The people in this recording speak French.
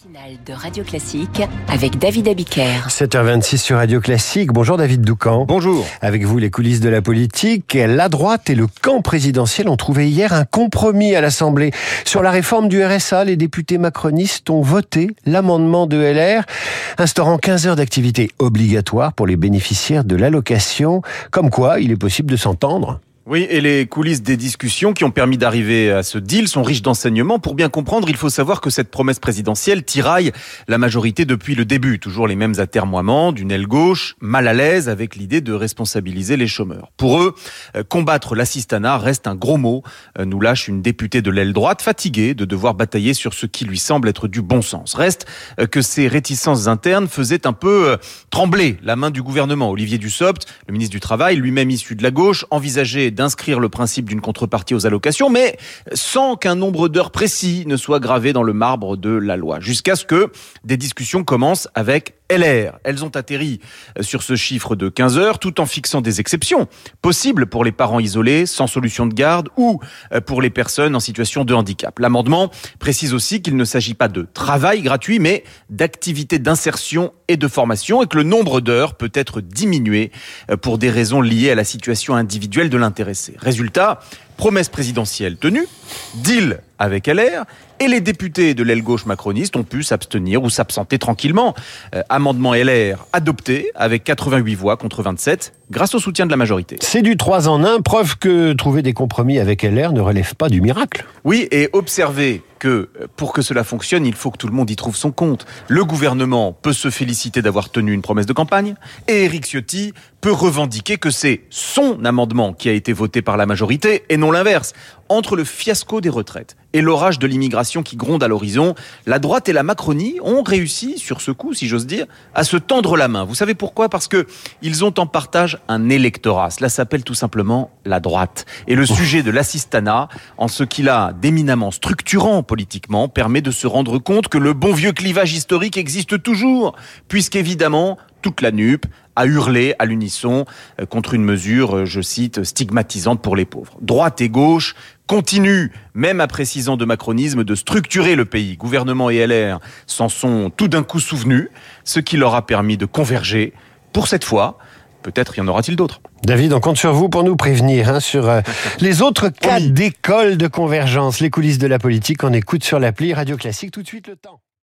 matinale de Radio Classique avec David Abiker. 7h26 sur Radio Classique. Bonjour David Doucan. Bonjour. Avec vous, les coulisses de la politique. La droite et le camp présidentiel ont trouvé hier un compromis à l'Assemblée. Sur la réforme du RSA, les députés macronistes ont voté l'amendement de LR instaurant 15 heures d'activité obligatoire pour les bénéficiaires de l'allocation. Comme quoi, il est possible de s'entendre. Oui, et les coulisses des discussions qui ont permis d'arriver à ce deal sont riches d'enseignements. Pour bien comprendre, il faut savoir que cette promesse présidentielle tiraille la majorité depuis le début. Toujours les mêmes atermoiements d'une aile gauche, mal à l'aise avec l'idée de responsabiliser les chômeurs. Pour eux, euh, combattre l'assistanat reste un gros mot, euh, nous lâche une députée de l'aile droite fatiguée de devoir batailler sur ce qui lui semble être du bon sens. Reste euh, que ces réticences internes faisaient un peu trembler la main du gouvernement. Olivier Dussopt, le ministre du Travail, lui-même issu de la gauche, envisageait d'inscrire le principe d'une contrepartie aux allocations, mais sans qu'un nombre d'heures précis ne soit gravé dans le marbre de la loi, jusqu'à ce que des discussions commencent avec LR. Elles ont atterri euh, sur ce chiffre de 15 heures tout en fixant des exceptions possibles pour les parents isolés, sans solution de garde ou euh, pour les personnes en situation de handicap. L'amendement précise aussi qu'il ne s'agit pas de travail gratuit, mais d'activité d'insertion et de formation et que le nombre d'heures peut être diminué euh, pour des raisons liées à la situation individuelle de l'intéressé. Résultat, promesse présidentielle tenue, deal avec LR, et les députés de l'aile gauche macroniste ont pu s'abstenir ou s'absenter tranquillement. Euh, amendement LR adopté avec 88 voix contre 27 grâce au soutien de la majorité. C'est du 3 en 1, preuve que trouver des compromis avec LR ne relève pas du miracle. Oui, et observez que pour que cela fonctionne, il faut que tout le monde y trouve son compte. Le gouvernement peut se féliciter d'avoir tenu une promesse de campagne et Éric Ciotti peut revendiquer que c'est son amendement qui a été voté par la majorité et non l'inverse. Entre le fiasco des retraites et l'orage de l'immigration qui gronde à l'horizon, la droite et la Macronie ont réussi, sur ce coup, si j'ose dire, à se tendre la main. Vous savez pourquoi? Parce que ils ont en partage un électorat. Cela s'appelle tout simplement la droite. Et le sujet de l'assistanat, en ce qu'il a d'éminemment structurant politiquement, permet de se rendre compte que le bon vieux clivage historique existe toujours, puisqu'évidemment, toute la NUP a hurlé à l'unisson euh, contre une mesure, euh, je cite, stigmatisante pour les pauvres. Droite et gauche continuent, même après six ans de macronisme, de structurer le pays. Gouvernement et LR s'en sont tout d'un coup souvenus, ce qui leur a permis de converger. Pour cette fois, peut-être y en aura-t-il d'autres. David, on compte sur vous pour nous prévenir hein, sur euh, les autres cas d'école de convergence. Les coulisses de la politique, on écoute sur l'appli Radio Classique tout de suite le temps.